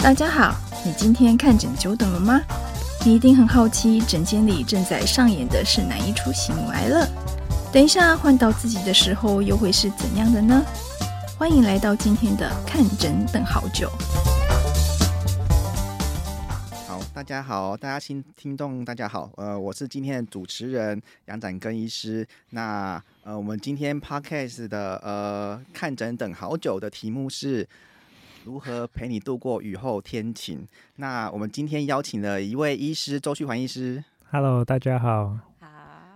大家好，你今天看诊久等了吗？你一定很好奇，诊间里正在上演的是哪一出喜怒哀乐？等一下换到自己的时候，又会是怎样的呢？欢迎来到今天的看诊等好久。好，大家好，大家听听众大家好，呃，我是今天的主持人杨展根医师。那呃，我们今天 Podcast 的呃看诊等好久的题目是如何陪你度过雨后天晴。那我们今天邀请了一位医师周旭环医师。Hello，大家好。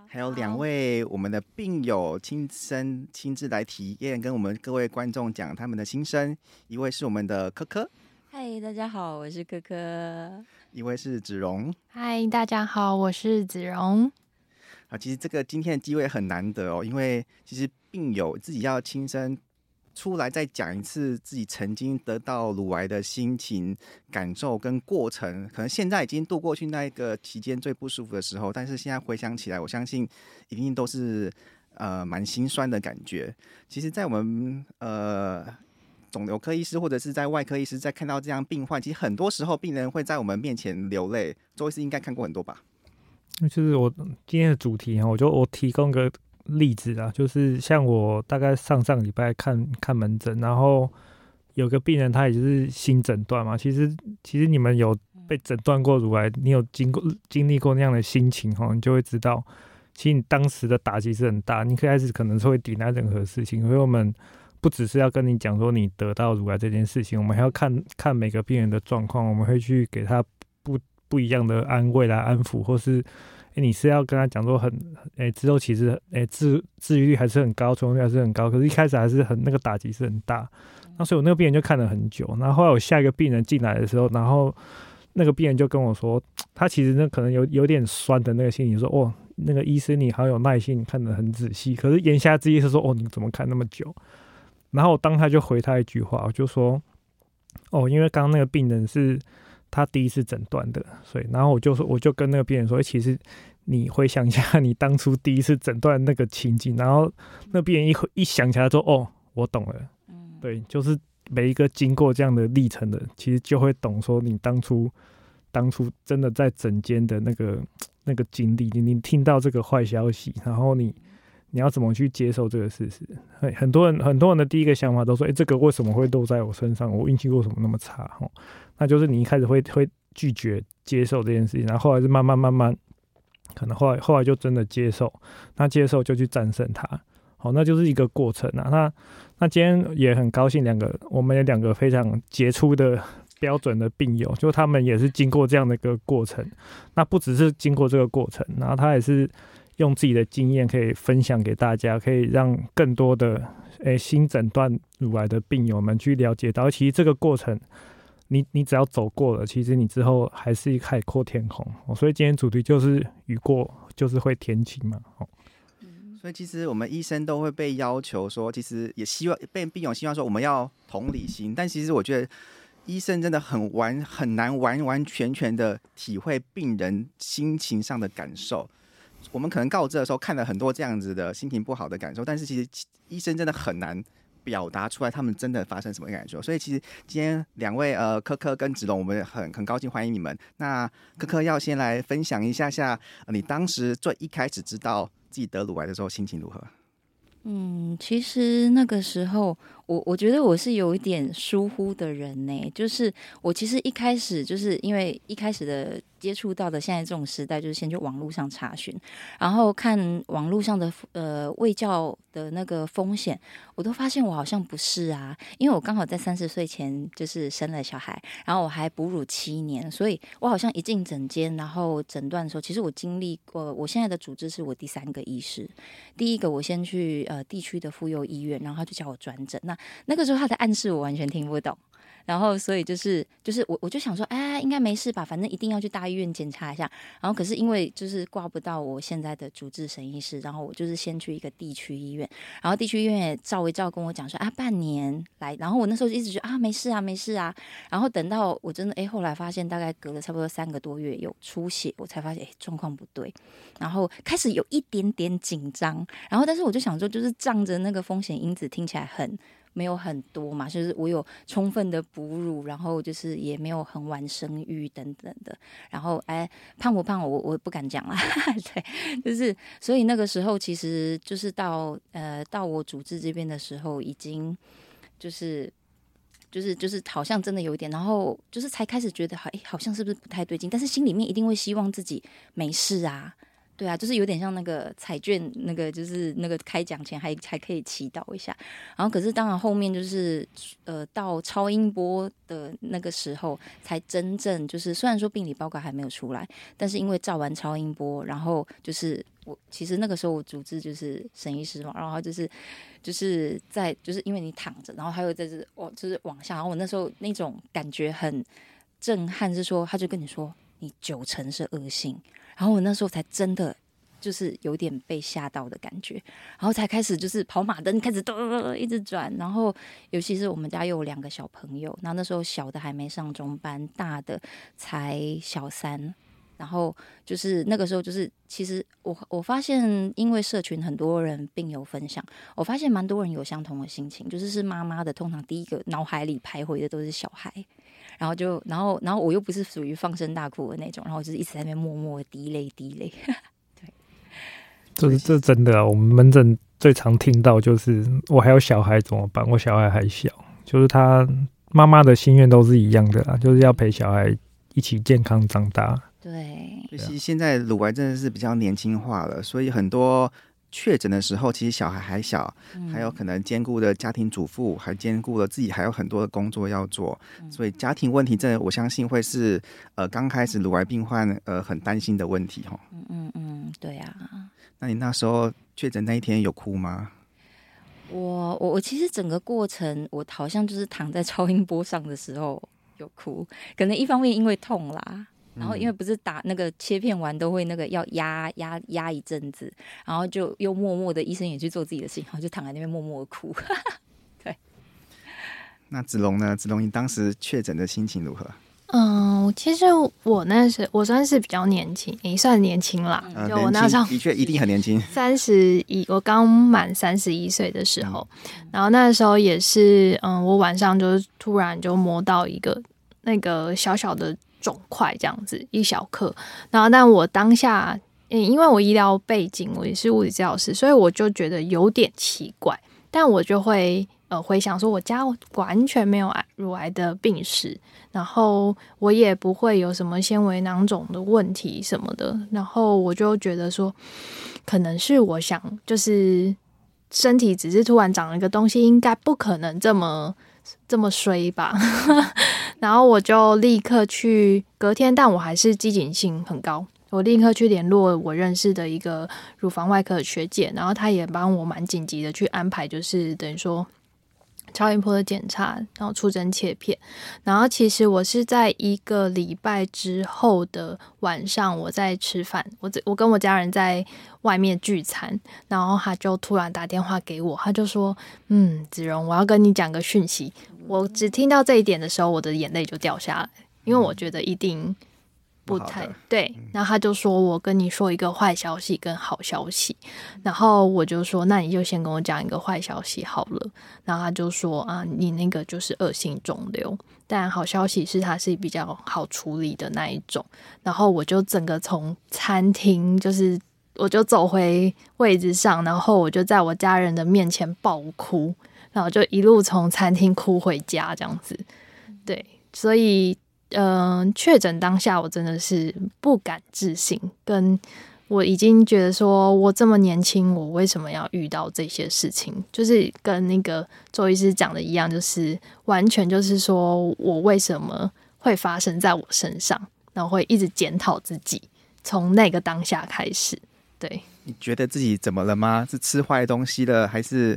还有两位我们的病友亲身亲自来体验，跟我们各位观众讲他们的心声。一位是我们的柯柯，嗨，大家好，我是柯柯。一位是子荣，嗨，大家好，我是子荣。啊，其实这个今天的机会很难得哦，因为其实病友自己要亲身。出来再讲一次自己曾经得到乳癌的心情、感受跟过程，可能现在已经度过去那一个期间最不舒服的时候，但是现在回想起来，我相信一定都是呃蛮心酸的感觉。其实，在我们呃肿瘤科医师或者是在外科医师在看到这样病患，其实很多时候病人会在我们面前流泪。周医师应该看过很多吧？就是我今天的主题哈，我就我提供个。例子啊，就是像我大概上上礼拜看看门诊，然后有个病人他也是新诊断嘛。其实其实你们有被诊断过乳癌，你有经过经历过那样的心情哈，你就会知道，其实你当时的打击是很大。你开始可能是会抵赖任何事情，所以我们不只是要跟你讲说你得到乳癌这件事情，我们还要看看每个病人的状况，我们会去给他不不一样的安慰来安抚，或是。欸、你是要跟他讲说很，诶、欸，之后其实，诶、欸，治治愈率还是很高，存活率还是很高，可是一开始还是很那个打击是很大。那所以我那个病人就看了很久，然后后来我下一个病人进来的时候，然后那个病人就跟我说，他其实那可能有有点酸的那个心理，说，哦，那个医生你好有耐心，你看得很仔细。可是言下之意是说，哦，你怎么看那么久？然后我当他就回他一句话，我就说，哦，因为刚刚那个病人是。他第一次诊断的，所以然后我就说，我就跟那个病人说，其实你回想一下，你当初第一次诊断那个情景，然后那病人一一想起来说，哦，我懂了，嗯，对，就是每一个经过这样的历程的，其实就会懂说，你当初当初真的在诊间的那个那个经历，你你听到这个坏消息，然后你你要怎么去接受这个事实？很很多人很多人的第一个想法都说，哎，这个为什么会落在我身上？我运气为什么那么差？哦。那就是你一开始会会拒绝接受这件事情，然后后来是慢慢慢慢，可能后来后来就真的接受，那接受就去战胜它，好，那就是一个过程啊。那那今天也很高兴，两个我们有两个非常杰出的标准的病友，就他们也是经过这样的一个过程，那不只是经过这个过程，然后他也是用自己的经验可以分享给大家，可以让更多的诶、新诊断乳癌的病友们去了解到，其实这个过程。你你只要走过了，其实你之后还是一海阔天空。哦所以今天主题就是雨过就是会天晴嘛。哦，所以其实我们医生都会被要求说，其实也希望被病友希望说我们要同理心，但其实我觉得医生真的很完很难完完全全的体会病人心情上的感受。我们可能告知的时候看了很多这样子的心情不好的感受，但是其实医生真的很难。表达出来他们真的发生什么感受，所以其实今天两位呃柯柯跟子龙，我们很很高兴欢迎你们。那柯柯要先来分享一下下，你当时最一开始知道自己得乳癌的时候心情如何？嗯，其实那个时候。我我觉得我是有一点疏忽的人呢，就是我其实一开始就是因为一开始的接触到的现在这种时代，就是先去网络上查询，然后看网络上的呃卫教的那个风险，我都发现我好像不是啊，因为我刚好在三十岁前就是生了小孩，然后我还哺乳七年，所以我好像一进诊间，然后诊断的时候，其实我经历过，我现在的主治是我第三个医师，第一个我先去呃地区的妇幼医院，然后他就叫我转诊，那。那个时候他的暗示我完全听不懂，然后所以就是就是我我就想说，哎，应该没事吧，反正一定要去大医院检查一下。然后可是因为就是挂不到我现在的主治神医师，然后我就是先去一个地区医院，然后地区医院也照一照跟我讲说啊，半年来。然后我那时候就一直觉得啊，没事啊，没事啊。然后等到我真的哎，后来发现大概隔了差不多三个多月有出血，我才发现哎，状况不对，然后开始有一点点紧张。然后但是我就想说，就是仗着那个风险因子听起来很。没有很多嘛，就是我有充分的哺乳，然后就是也没有很晚生育等等的。然后哎，胖不胖我我不敢讲啦，对，就是所以那个时候其实就是到呃到我主治这边的时候，已经就是就是就是好像真的有一点，然后就是才开始觉得好哎好像是不是不太对劲，但是心里面一定会希望自己没事啊。对啊，就是有点像那个彩券，那个就是那个开奖前还还可以祈祷一下，然后可是当然后面就是呃到超音波的那个时候才真正就是虽然说病理报告还没有出来，但是因为照完超音波，然后就是我其实那个时候我主治就是沈医师嘛，然后就是就是在就是因为你躺着，然后还有在这往就是往下，然后我那时候那种感觉很震撼，是说他就跟你说你九成是恶性。然后我那时候才真的就是有点被吓到的感觉，然后才开始就是跑马灯，开始嘟嘟嘟一直转。然后尤其是我们家又有两个小朋友，然后那时候小的还没上中班，大的才小三。然后就是那个时候，就是其实我我发现，因为社群很多人病友分享，我发现蛮多人有相同的心情，就是是妈妈的，通常第一个脑海里徘徊的都是小孩。然后就，然后，然后我又不是属于放声大哭的那种，然后就是一直在那边默默的滴泪滴泪。对，这是这真的啊！我们门诊最常听到就是，我还有小孩怎么办？我小孩还小，就是他妈妈的心愿都是一样的啦，就是要陪小孩一起健康长大。对，其实现在乳癌真的是比较年轻化了，所以很多。确诊的时候，其实小孩还小，还有可能兼顾的家庭主妇，还兼顾了自己，还有很多的工作要做，所以家庭问题，真的我相信会是呃刚开始乳癌病患呃很担心的问题哈。嗯嗯嗯，对啊。那你那时候确诊那一天有哭吗？我我我其实整个过程，我好像就是躺在 超音波上的时候有哭，可能一方面因为痛啦。然后因为不是打那个切片完都会那个要压压压一阵子，然后就又默默的医生也去做自己的事情，然后就躺在那边默默的哭。对。那子龙呢？子龙，你当时确诊的心情如何？嗯，其实我那时我算是比较年轻，也算年轻啦。嗯、就我那时候的确一定很年轻，三十一，我刚满三十一岁的时候，嗯、然后那时候也是，嗯，我晚上就是突然就摸到一个那个小小的。肿块这样子一小颗，然后但我当下，嗯，因为我医疗背景，我也是物理治疗师，所以我就觉得有点奇怪。但我就会呃回想说，我家完全没有癌乳癌的病史，然后我也不会有什么纤维囊肿的问题什么的，然后我就觉得说，可能是我想就是身体只是突然长了一个东西，应该不可能这么。这么衰吧，然后我就立刻去隔天，但我还是机警性很高，我立刻去联络我认识的一个乳房外科的学姐，然后她也帮我蛮紧急的去安排，就是等于说。超音波的检查，然后出针切片，然后其实我是在一个礼拜之后的晚上，我在吃饭，我我跟我家人在外面聚餐，然后他就突然打电话给我，他就说：“嗯，子荣，我要跟你讲个讯息。”我只听到这一点的时候，我的眼泪就掉下来，因为我觉得一定。不太对，然后他就说：“我跟你说一个坏消息跟好消息。”然后我就说：“那你就先跟我讲一个坏消息好了。”然后他就说：“啊，你那个就是恶性肿瘤，但好消息是它是比较好处理的那一种。”然后我就整个从餐厅，就是我就走回位置上，然后我就在我家人的面前爆哭，然后就一路从餐厅哭回家这样子。对，所以。嗯，确诊当下我真的是不敢置信，跟我已经觉得说，我这么年轻，我为什么要遇到这些事情？就是跟那个周医师讲的一样，就是完全就是说我为什么会发生在我身上，然后会一直检讨自己，从那个当下开始。对，你觉得自己怎么了吗？是吃坏东西了，还是？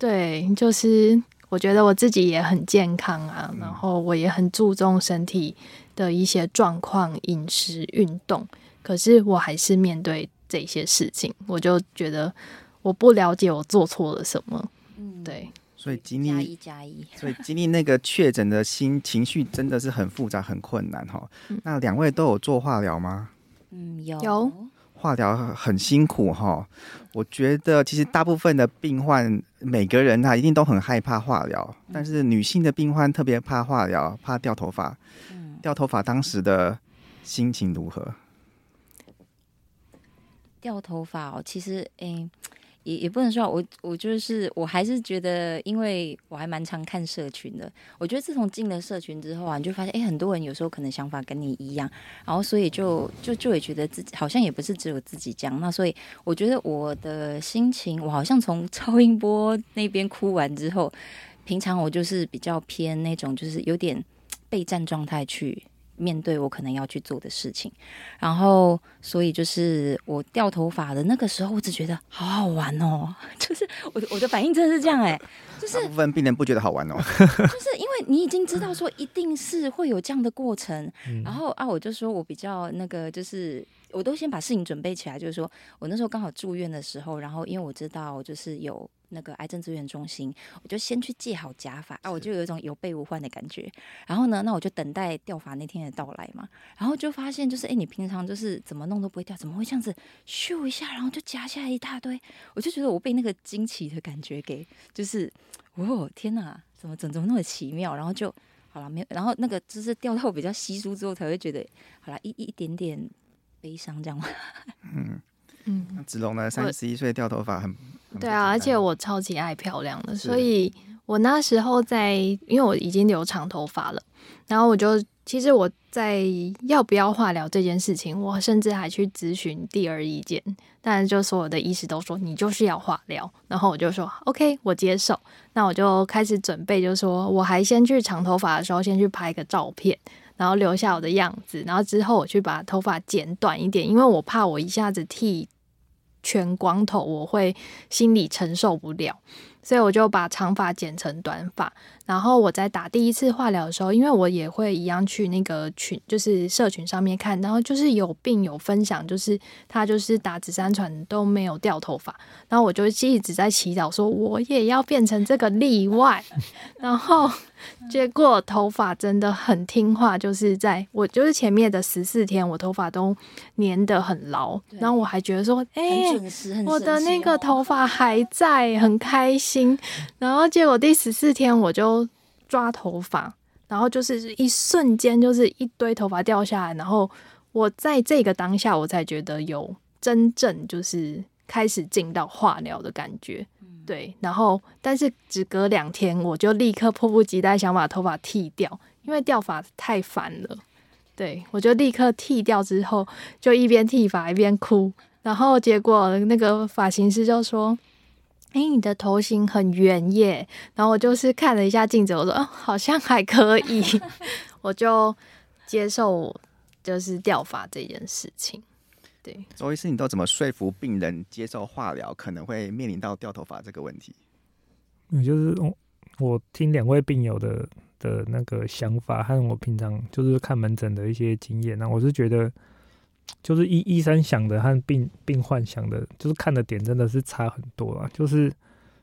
对，就是。我觉得我自己也很健康啊，然后我也很注重身体的一些状况、饮食、运动。可是我还是面对这些事情，我就觉得我不了解我做错了什么。嗯，对，所以经历加一加一，所以经历那个确诊的心情绪真的是很复杂、很困难哈。那两位都有做化疗吗？嗯，有。有化疗很辛苦哈。我觉得其实大部分的病患，每个人他一定都很害怕化疗，但是女性的病患特别怕化疗，怕掉头发。掉头发当时的心情如何？掉头发哦，其实诶。欸也也不能说，我我就是我还是觉得，因为我还蛮常看社群的。我觉得自从进了社群之后啊，你就发现，哎，很多人有时候可能想法跟你一样，然后所以就就就会觉得自己好像也不是只有自己这样。那所以我觉得我的心情，我好像从 超音波那边哭完之后，平常我就是比较偏那种，就是有点备战状态去。面对我可能要去做的事情，然后所以就是我掉头发的那个时候，我只觉得好好玩哦，就是我我的反应真的是这样哎，就是部分病人不觉得好玩哦，就是因为你已经知道说一定是会有这样的过程，然后啊，我就说我比较那个就是。我都先把事情准备起来，就是说我那时候刚好住院的时候，然后因为我知道就是有那个癌症资源中心，我就先去借好假发啊，我就有一种有备无患的感觉。然后呢，那我就等待掉发那天的到来嘛，然后就发现就是，哎，你平常就是怎么弄都不会掉，怎么会这样子咻一下，然后就夹下来一大堆？我就觉得我被那个惊奇的感觉给就是，哦天哪，怎么怎么怎么那么奇妙？然后就好了，没有，然后那个就是掉到比较稀疏之后，才会觉得好了，一一点点。悲伤这样吗？嗯嗯，子龙呢？三十一岁掉头发很，很对啊，而且我超级爱漂亮的，所以我那时候在，因为我已经留长头发了，然后我就其实我在要不要化疗这件事情，我甚至还去咨询第二意见，但是就所有的医师都说你就是要化疗，然后我就说 OK，我接受，那我就开始准备，就是说我还先去长头发的时候，先去拍个照片。然后留下我的样子，然后之后我去把头发剪短一点，因为我怕我一下子剃全光头，我会心里承受不了。所以我就把长发剪成短发，然后我在打第一次化疗的时候，因为我也会一样去那个群，就是社群上面看，然后就是有病友分享，就是他就是打紫杉醇都没有掉头发，然后我就一直在祈祷说我也要变成这个例外，然后结果头发真的很听话，就是在我就是前面的十四天，我头发都粘得很牢，然后我还觉得说，哎、欸，我的那个头发还在，很开心。心，然后结果第十四天我就抓头发，然后就是一瞬间就是一堆头发掉下来，然后我在这个当下我才觉得有真正就是开始进到化疗的感觉，对，然后但是只隔两天我就立刻迫不及待想把头发剃掉，因为掉发太烦了，对，我就立刻剃掉之后就一边剃发一边哭，然后结果那个发型师就说。哎，你的头型很圆耶！然后我就是看了一下镜子，我说，哦，好像还可以，我就接受就是掉发这件事情。对，周医师，你都怎么说服病人接受化疗可能会面临到掉头发这个问题？嗯，就是我我听两位病友的的那个想法，和我平常就是看门诊的一些经验，那我是觉得。就是医医生想的和病病患想的，就是看的点真的是差很多啊。就是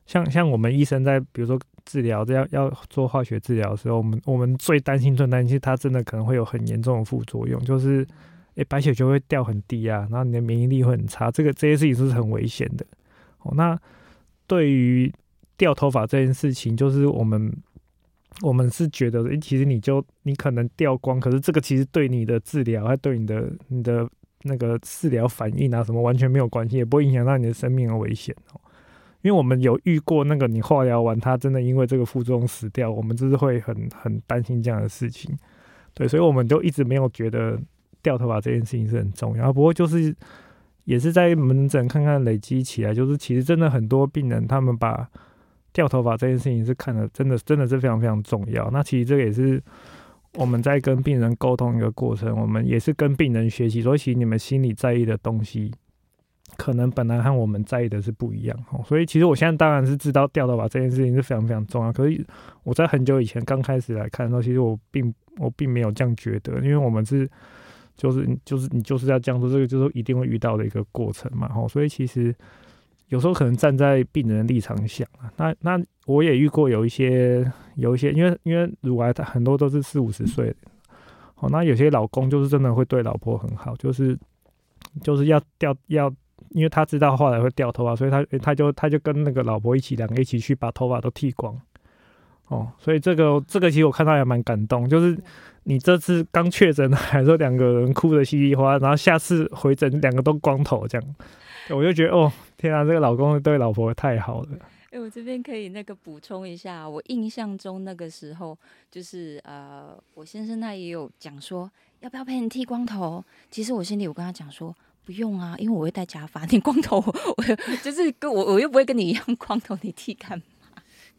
像像我们医生在比如说治疗这要要做化学治疗的时候，我们我们最担心最担心，他真的可能会有很严重的副作用，就是诶、白血球会掉很低啊，然后你的免疫力会很差，这个这些事情是很危险的。哦，那对于掉头发这件事情，就是我们。我们是觉得，诶，其实你就你可能掉光，可是这个其实对你的治疗，还对你的你的那个治疗反应啊什么完全没有关系，也不会影响到你的生命的危险哦。因为我们有遇过那个你化疗完，他真的因为这个副作用死掉，我们就是会很很担心这样的事情。对，所以我们就一直没有觉得掉头发这件事情是很重要。不过就是也是在门诊看看累积起来，就是其实真的很多病人他们把。掉头发这件事情是看的，真的真的是非常非常重要。那其实这也是我们在跟病人沟通一个过程，我们也是跟病人学习。所以其实你们心里在意的东西，可能本来和我们在意的是不一样。所以其实我现在当然是知道掉头发这件事情是非常非常重要。可是我在很久以前刚开始来看的时候，其实我并我并没有这样觉得，因为我们是就是就是你就是要这样做，这个就是一定会遇到的一个过程嘛。吼所以其实。有时候可能站在病人的立场想啊，那那我也遇过有一些有一些，因为因为乳癌他很多都是四五十岁，哦，那有些老公就是真的会对老婆很好，就是就是要掉要，因为他知道后来会掉头发，所以他他就他就跟那个老婆一起两个一起去把头发都剃光。哦，所以这个这个其实我看到也蛮感动，就是你这次刚确诊还说两个人哭得稀里哗啦，然后下次回诊两个都光头这样，我就觉得哦，天啊，这个老公对老婆太好了。哎、我这边可以那个补充一下，我印象中那个时候就是呃，我先生他也有讲说要不要陪你剃光头，其实我心里我跟他讲说不用啊，因为我会戴假发，你光头我就是跟我我又不会跟你一样光头，你剃干嘛？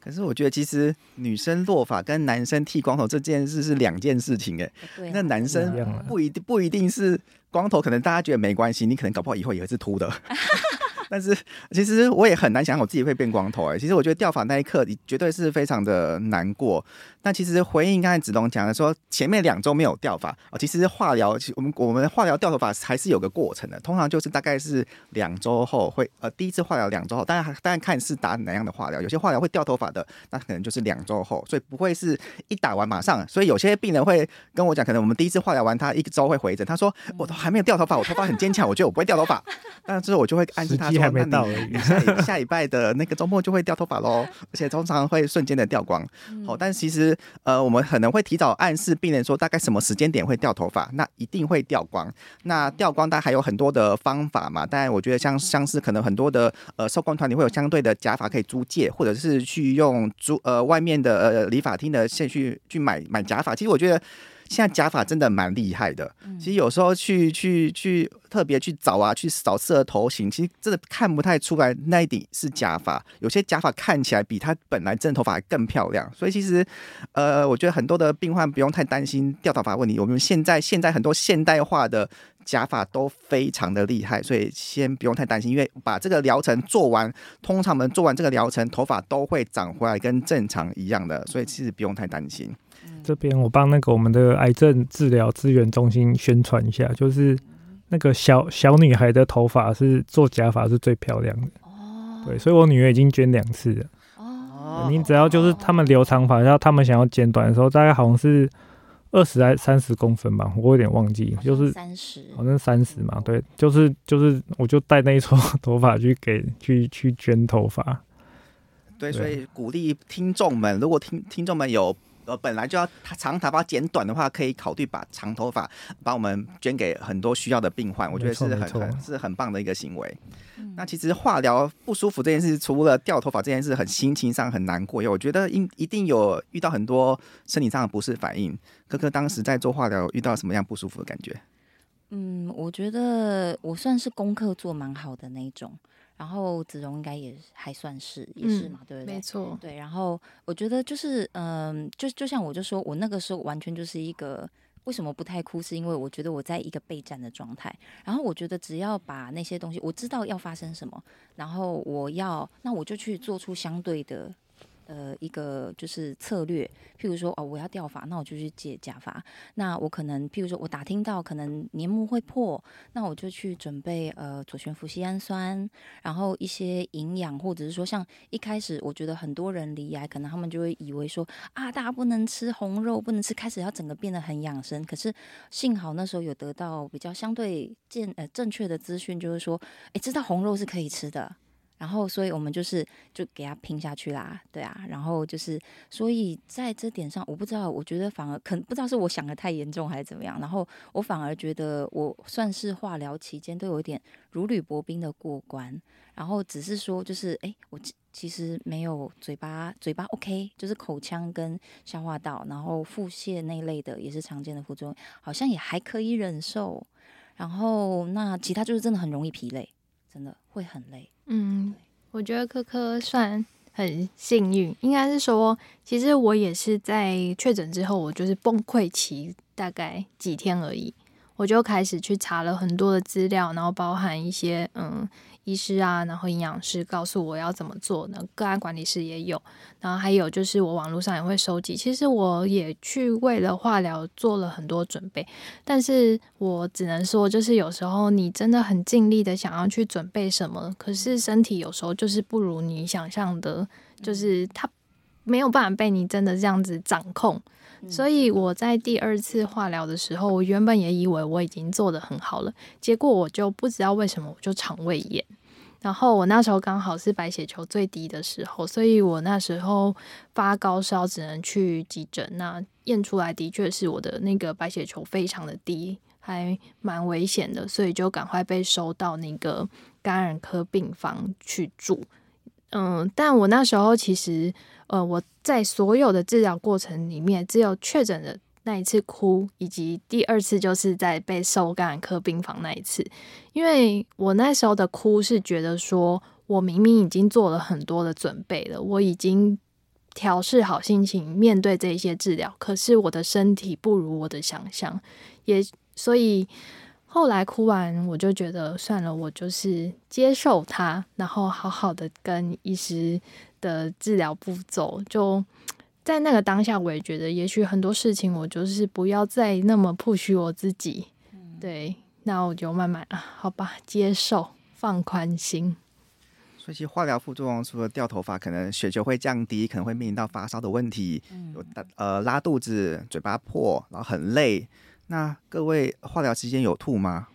可是我觉得，其实女生落发跟男生剃光头这件事是两件事情哎。对。那男生不一定不一定是光头，可能大家觉得没关系，你可能搞不好以后也会是秃的。但是其实我也很难想象我自己会变光头哎。其实我觉得掉发那一刻，你绝对是非常的难过。但其实回应刚才子龙讲的说，前面两周没有掉发哦，其实化疗，我们我们化疗掉头发还是有个过程的，通常就是大概是两周后会呃第一次化疗两周后，当然当然看是打哪样的化疗，有些化疗会掉头发的，那可能就是两周后，所以不会是一打完马上。所以有些病人会跟我讲，可能我们第一次化疗完，他一周会回诊，他说我都还没有掉头发，我头发很坚强，我觉得我不会掉头发。但是我就会暗示他说，还没到而已，下 下礼拜的那个周末就会掉头发喽，而且通常会瞬间的掉光。好，但其实呃我们可能会提早暗示病人说大概什么时间点会掉头发，那一定会掉光。那掉光，当然还有很多的方法嘛。当然，我觉得像像是可能很多的呃受光团体会有相对的假发可以租借，或者是去用租呃外面的呃理发厅的线去去买买假发。其实我觉得。现在假发真的蛮厉害的，其实有时候去去去特别去找啊，去找适合头型，其实真的看不太出来那一顶是假发。有些假发看起来比它本来真的头发还更漂亮，所以其实呃，我觉得很多的病患不用太担心掉头发问题。我们现在现在很多现代化的假发都非常的厉害，所以先不用太担心，因为把这个疗程做完，通常我们做完这个疗程，头发都会长回来，跟正常一样的，所以其实不用太担心。这边我帮那个我们的癌症治疗资源中心宣传一下，就是那个小小女孩的头发是做假发是最漂亮的哦。对，所以我女儿已经捐两次了哦。你只要就是他们留长发，然后他们想要剪短的时候，大概好像是二十还三十公分吧，我有点忘记，就是三十，好像三十嘛。对，就是就是，我就带那一撮头发去给 去去捐头发。对，所以鼓励听众们，如果听听众们有。呃，本来就要长头发剪短的话，可以考虑把长头发把我们捐给很多需要的病患，我觉得是很很是很棒的一个行为。嗯、那其实化疗不舒服这件事，除了掉头发这件事很心情上很难过，因为我觉得应一定有遇到很多身体上的不适反应。哥哥当时在做化疗遇到什么样不舒服的感觉？嗯，我觉得我算是功课做蛮好的那一种。然后子荣应该也还算是也是嘛，嗯、对不对？没错，对。然后我觉得就是，嗯，就就像我就说，我那个时候完全就是一个为什么不太哭，是因为我觉得我在一个备战的状态。然后我觉得只要把那些东西，我知道要发生什么，然后我要，那我就去做出相对的。呃，一个就是策略，譬如说，哦，我要掉发，那我就去借假发。那我可能，譬如说，我打听到可能黏膜会破，那我就去准备呃左旋辅醯氨酸，然后一些营养，或者是说，像一开始我觉得很多人罹癌，可能他们就会以为说啊，大家不能吃红肉，不能吃，开始要整个变得很养生。可是幸好那时候有得到比较相对健呃正确的资讯，就是说，诶，知道红肉是可以吃的。然后，所以我们就是就给他拼下去啦，对啊。然后就是，所以在这点上，我不知道，我觉得反而可能不知道是我想的太严重还是怎么样。然后我反而觉得，我算是化疗期间都有一点如履薄冰的过关。然后只是说，就是哎，我其实没有嘴巴嘴巴 OK，就是口腔跟消化道，然后腹泻那类的也是常见的副作用，好像也还可以忍受。然后那其他就是真的很容易疲累。真的会很累。嗯，我觉得科科算很幸运，应该是说，其实我也是在确诊之后，我就是崩溃期大概几天而已，我就开始去查了很多的资料，然后包含一些嗯。医师啊，然后营养师告诉我要怎么做呢？个案管理师也有，然后还有就是我网络上也会收集。其实我也去为了化疗做了很多准备，但是我只能说，就是有时候你真的很尽力的想要去准备什么，可是身体有时候就是不如你想象的，就是它没有办法被你真的这样子掌控。嗯所以我在第二次化疗的时候，我原本也以为我已经做得很好了，结果我就不知道为什么我就肠胃炎。然后我那时候刚好是白血球最低的时候，所以我那时候发高烧，只能去急诊。那验出来的确是我的那个白血球非常的低，还蛮危险的，所以就赶快被收到那个感染科病房去住。嗯，但我那时候其实，呃，我在所有的治疗过程里面，只有确诊的那一次哭，以及第二次就是在被收感染科病房那一次，因为我那时候的哭是觉得说，我明明已经做了很多的准备了，我已经调试好心情面对这些治疗，可是我的身体不如我的想象，也所以后来哭完，我就觉得算了，我就是接受它，然后好好的跟医师的治疗步骤就。在那个当下，我也觉得，也许很多事情我就是不要再那么 push 我自己。对，那我就慢慢啊，好吧，接受，放宽心。所以其实化疗副作用除了掉头发，可能血球会降低，可能会面临到发烧的问题，有呃拉肚子、嘴巴破，然后很累。那各位化疗期间有吐吗？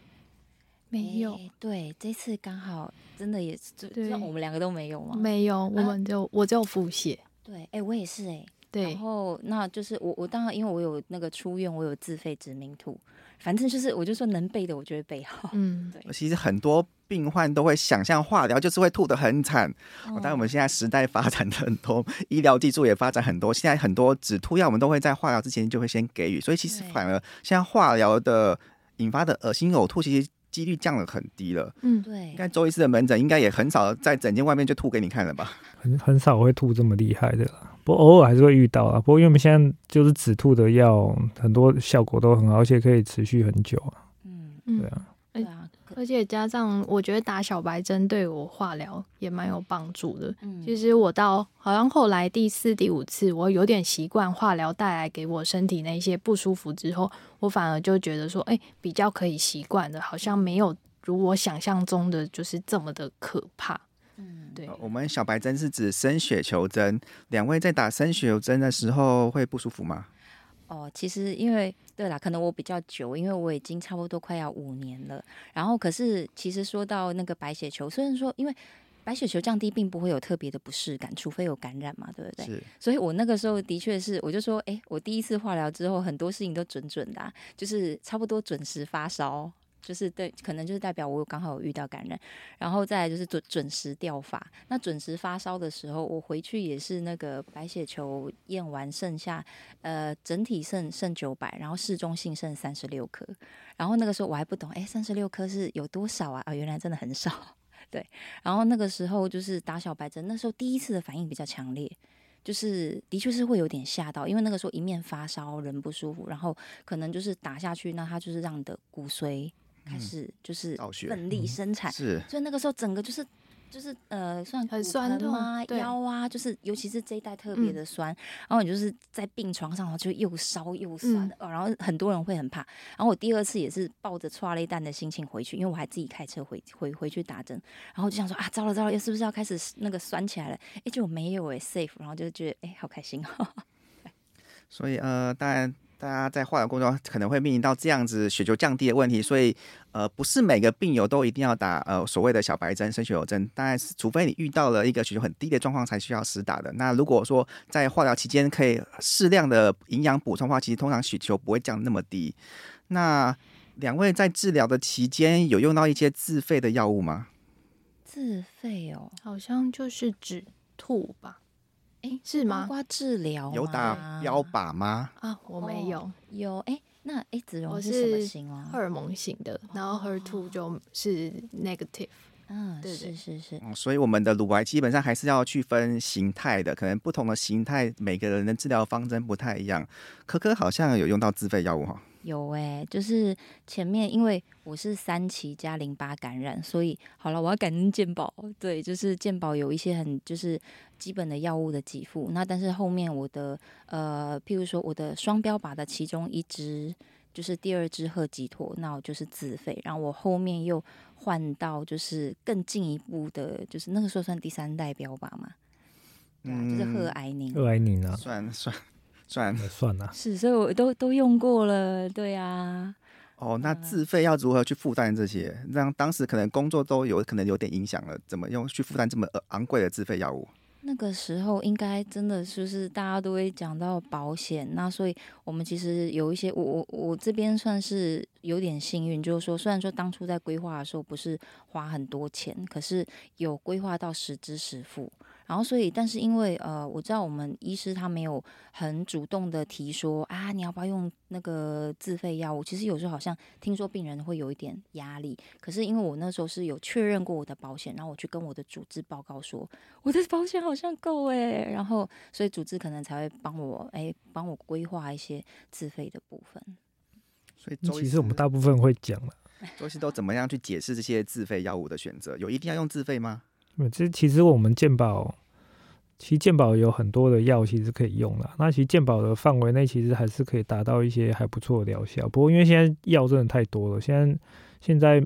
没有，欸、对，这次刚好真的也是，就就我们两个都没有吗？没有，我们就、啊、我就腹泻。对，哎、欸，我也是哎、欸。对，然后那就是我我当然因为我有那个出院，我有自费指明吐，反正就是我就说能备的我就会备好。嗯，对。其实很多病患都会想象化疗就是会吐得很惨。哦，但我们现在时代发展的很多，医疗技术也发展很多，现在很多止吐药我们都会在化疗之前就会先给予，所以其实反而现在化疗的引发的恶心呕吐，其实几率降了很低了。嗯，对。应该周医师的门诊应该也很少在诊间外面就吐给你看了吧？很很少会吐这么厉害的啦。不过偶尔还是会遇到啊。不过因为我们现在就是止吐的药，很多效果都很好，而且可以持续很久啊。嗯，对啊，对啊。而且加上我觉得打小白针对我化疗也蛮有帮助的。嗯，其实我到好像后来第四、第五次，我有点习惯化疗带来给我身体那些不舒服之后，我反而就觉得说，哎、欸，比较可以习惯的，好像没有如我想象中的就是这么的可怕。嗯，对。我们小白针是指生血球针，两位在打生血球针的时候会不舒服吗？哦，其实因为对啦，可能我比较久，因为我已经差不多快要五年了。然后，可是其实说到那个白血球，虽然说因为白血球降低，并不会有特别的不适感，除非有感染嘛，对不对？是。所以我那个时候的确是，我就说，哎，我第一次化疗之后，很多事情都准准的啊，就是差不多准时发烧。就是对，可能就是代表我刚好有遇到感染，然后再来就是准准时掉发。那准时发烧的时候，我回去也是那个白血球验完剩下，呃，整体剩剩九百，然后市中性剩三十六颗。然后那个时候我还不懂，哎，三十六颗是有多少啊？啊，原来真的很少。对，然后那个时候就是打小白针，那时候第一次的反应比较强烈，就是的确是会有点吓到，因为那个时候一面发烧，人不舒服，然后可能就是打下去，那它就是让你的骨髓。开始就是奋力生产，是，所以那个时候整个就是就是呃，算很酸痛啊，腰啊，就是尤其是这一带特别的酸，然后你就是在病床上，然后就又烧又酸，哦然后很多人会很怕。然后我第二次也是抱着抓了一蛋的心情回去，因为我还自己开车回回回去打针，然后就想说啊，糟了糟了，是不是要开始那个酸起来了？哎，就没有哎，safe，然后就觉得哎，好开心哦。所以呃，当然。大家在化疗过程中可能会面临到这样子血球降低的问题，所以呃，不是每个病友都一定要打呃所谓的小白针、生血球针，当然是除非你遇到了一个血球很低的状况才需要施打的。那如果说在化疗期间可以适量的营养补充的话，其实通常血球不会降那么低。那两位在治疗的期间有用到一些自费的药物吗？自费哦，好像就是止吐吧。哎，是吗？包括治疗有打标靶吗？啊，我没有。哦、有哎，那哎，子荣是什么型啊？荷尔蒙型的，然后 HER2 就是 negative。嗯，对对是是是。嗯，所以我们的乳癌基本上还是要去分形态的，可能不同的形态，每个人的治疗方针不太一样。可可好像有用到自费药物哈。有哎、欸，就是前面因为我是三期加淋巴感染，所以好了，我要感恩健保。对，就是健保有一些很就是基本的药物的给付。那但是后面我的呃，譬如说我的双标靶的其中一支就是第二支赫吉妥，那我就是自费。然后我后面又换到就是更进一步的，就是那个时候算第三代标靶嘛，嗯，就是赫艾宁，赫艾宁啊，算算。算算了，是，所以我都都用过了，对啊。哦，那自费要如何去负担这些？让当时可能工作都有可能有点影响了，怎么用去负担这么昂贵的自费药物？那个时候应该真的就是大家都会讲到保险，那所以我们其实有一些，我我我这边算是有点幸运，就是说虽然说当初在规划的时候不是花很多钱，可是有规划到实支实付。然后，所以，但是因为呃，我知道我们医师他没有很主动的提说啊，你要不要用那个自费药物？其实有时候好像听说病人会有一点压力。可是因为我那时候是有确认过我的保险，然后我去跟我的主治报告说，我的保险好像够诶。然后所以主治可能才会帮我诶，帮我规划一些自费的部分。所以其实我们大部分会讲了，周医师都怎么样去解释这些自费药物的选择？有一定要用自费吗？这其实我们健保，其实健保有很多的药其实可以用了。那其实健保的范围内，其实还是可以达到一些还不错的疗效。不过因为现在药真的太多了，现在现在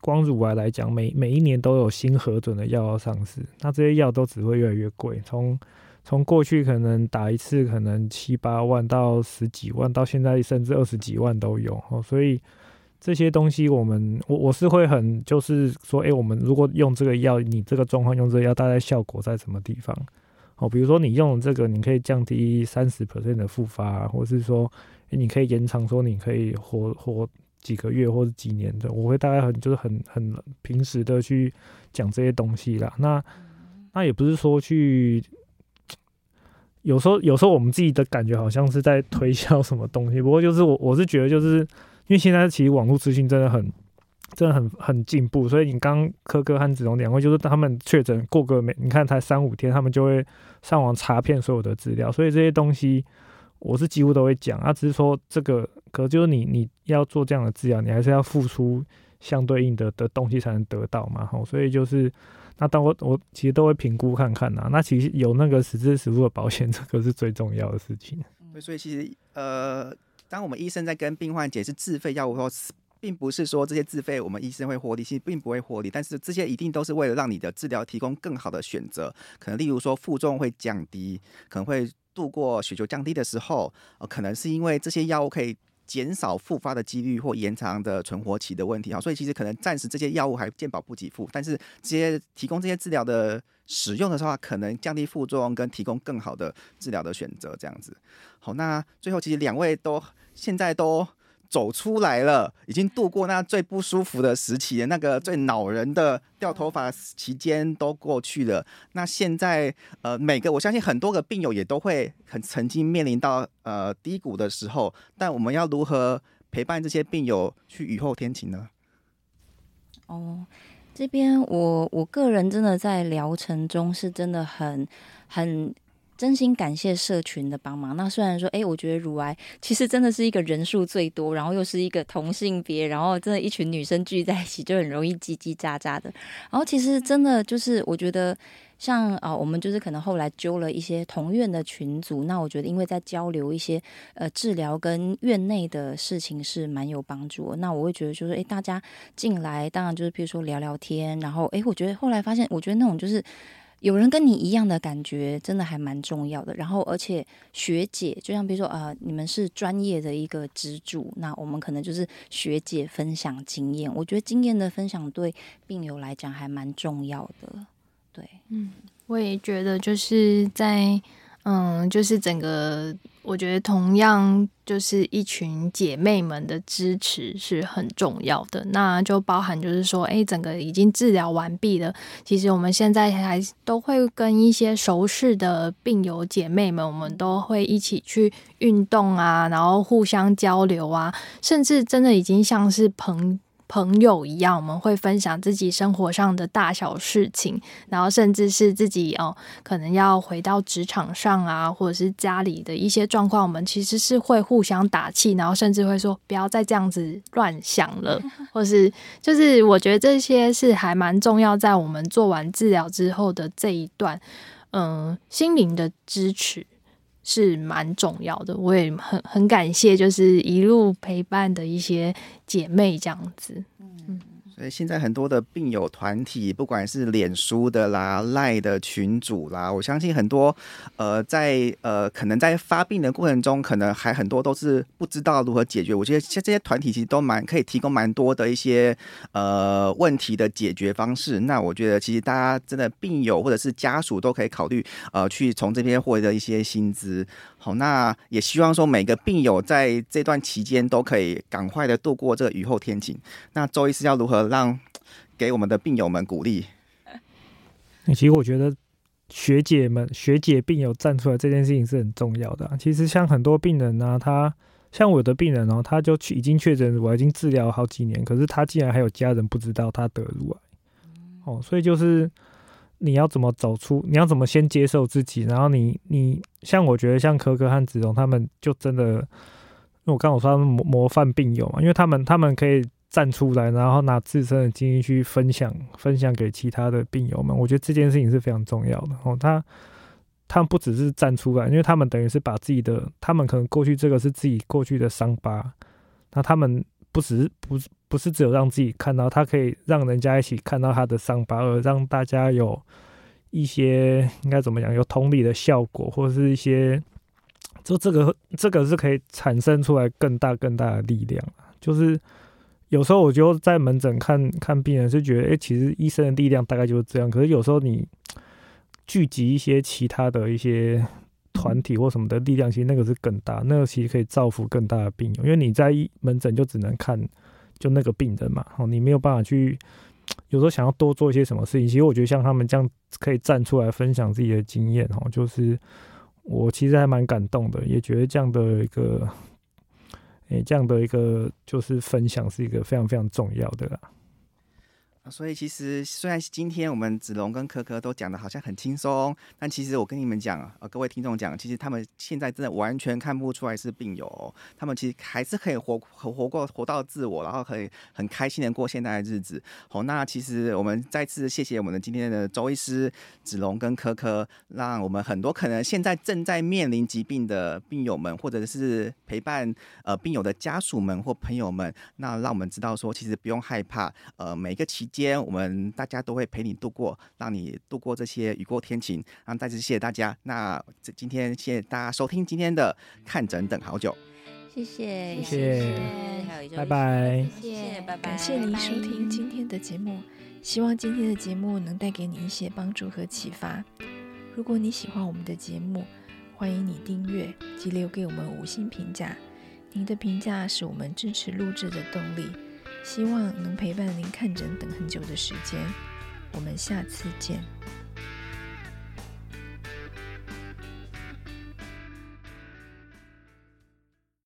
光乳癌来讲，每每一年都有新核准的药要上市，那这些药都只会越来越贵。从从过去可能打一次可能七八万到十几万，到现在甚至二十几万都有。哦，所以。这些东西，我们我我是会很就是说，哎，我们如果用这个药，你这个状况用这个药，大概效果在什么地方？哦，比如说你用这个，你可以降低三十 percent 的复发，或是说，哎，你可以延长，说你可以活活几个月或者几年的。我会大概很就是很很平时的去讲这些东西啦。那那也不是说去，有时候有时候我们自己的感觉好像是在推销什么东西，不过就是我我是觉得就是。因为现在其实网络资讯真的很、真的很、很进步，所以你刚科哥和子龙两位就是他们确诊过个没，你看才三五天，他们就会上网查遍所有的资料，所以这些东西我是几乎都会讲啊。只是说这个，可就是你你要做这样的治疗，你还是要付出相对应的的东西才能得到嘛。吼，所以就是那当我我其实都会评估看看呐。那其实有那个实质实付的保险，这个是最重要的事情。所以其实呃。当我们医生在跟病患解释自费药物后，并不是说这些自费我们医生会获利，其实并不会获利。但是这些一定都是为了让你的治疗提供更好的选择，可能例如说负重会降低，可能会度过血球降低的时候，呃，可能是因为这些药物可以减少复发的几率或延长的存活期的问题啊。所以其实可能暂时这些药物还健保不给付，但是这些提供这些治疗的使用的时候，可能降低副作用跟提供更好的治疗的选择这样子。好，那最后其实两位都。现在都走出来了，已经度过那最不舒服的时期，那个最恼人的掉头发期间都过去了。那现在，呃，每个我相信很多个病友也都会很曾经面临到呃低谷的时候，但我们要如何陪伴这些病友去雨后天晴呢？哦，这边我我个人真的在疗程中是真的很很。真心感谢社群的帮忙。那虽然说，哎，我觉得乳癌其实真的是一个人数最多，然后又是一个同性别，然后真的，一群女生聚在一起就很容易叽叽喳喳的。然后其实真的就是，我觉得像啊，我们就是可能后来揪了一些同院的群组，那我觉得因为在交流一些呃治疗跟院内的事情是蛮有帮助。那我会觉得就是，哎，大家进来，当然就是比如说聊聊天，然后哎，我觉得后来发现，我觉得那种就是。有人跟你一样的感觉，真的还蛮重要的。然后，而且学姐，就像比如说，啊，你们是专业的一个支柱，那我们可能就是学姐分享经验。我觉得经验的分享对病友来讲还蛮重要的。对，嗯，我也觉得就是在。嗯，就是整个，我觉得同样就是一群姐妹们的支持是很重要的。那就包含就是说，哎，整个已经治疗完毕了，其实我们现在还都会跟一些熟识的病友姐妹们，我们都会一起去运动啊，然后互相交流啊，甚至真的已经像是朋。朋友一样，我们会分享自己生活上的大小事情，然后甚至是自己哦，可能要回到职场上啊，或者是家里的一些状况，我们其实是会互相打气，然后甚至会说不要再这样子乱想了，或是就是我觉得这些是还蛮重要，在我们做完治疗之后的这一段，嗯、呃，心灵的支持。是蛮重要的，我也很很感谢，就是一路陪伴的一些姐妹这样子。所以，现在很多的病友团体，不管是脸书的啦、赖的群组啦，我相信很多呃，在呃，可能在发病的过程中，可能还很多都是不知道如何解决。我觉得像这些团体其实都蛮可以提供蛮多的一些呃问题的解决方式。那我觉得其实大家真的病友或者是家属都可以考虑呃，去从这边获得一些薪资。好，那也希望说每个病友在这段期间都可以赶快的度过这个雨后天晴。那周医师要如何让给我们的病友们鼓励？其实我觉得学姐们、学姐病友站出来这件事情是很重要的啊。其实像很多病人呢，他像我的病人哦，他就去已经确诊，我已经治疗好几年，可是他竟然还有家人不知道他得乳癌。哦，所以就是。你要怎么走出？你要怎么先接受自己？然后你你像我觉得像可可和子龙他们就真的，因为我刚刚我说他们模模范病友嘛，因为他们他们可以站出来，然后拿自身的经历去分享分享给其他的病友们。我觉得这件事情是非常重要的哦。他他们不只是站出来，因为他们等于是把自己的，他们可能过去这个是自己过去的伤疤，那他们不只是不。不是只有让自己看到，他可以让人家一起看到他的伤疤，而让大家有一些应该怎么讲，有同理的效果，或者是一些，就这个这个是可以产生出来更大更大的力量。就是有时候我就在门诊看看病人，是觉得，哎，其实医生的力量大概就是这样。可是有时候你 聚集一些其他的一些团体或什么的力量，其实那个是更大，那个其实可以造福更大的病友。因为你在门诊就只能看。就那个病人嘛，哦，你没有办法去，有时候想要多做一些什么事情。其实我觉得像他们这样可以站出来分享自己的经验，哦，就是我其实还蛮感动的，也觉得这样的一个，这样的一个就是分享是一个非常非常重要的啦。所以其实虽然今天我们子龙跟可可都讲的好像很轻松，但其实我跟你们讲，呃，各位听众讲，其实他们现在真的完全看不出来是病友，他们其实还是可以活活活过活到自我，然后可以很开心的过现在的日子。好，那其实我们再次谢谢我们的今天的周医师子龙跟可可，让我们很多可能现在正在面临疾病的病友们，或者是陪伴呃病友的家属们或朋友们，那让我们知道说，其实不用害怕，呃，每个期。今天我们大家都会陪你度过，让你度过这些雨过天晴。然后再次谢谢大家。那这今天谢谢大家收听今天的看诊等好久，谢谢谢谢，拜拜，谢谢拜拜，感谢您收听今天的节目，希望今天的节目能带给你一些帮助和启发。如果你喜欢我们的节目，欢迎你订阅及留给我们五星评价，您的评价是我们支持录制的动力。希望能陪伴您看诊等很久的时间，我们下次见。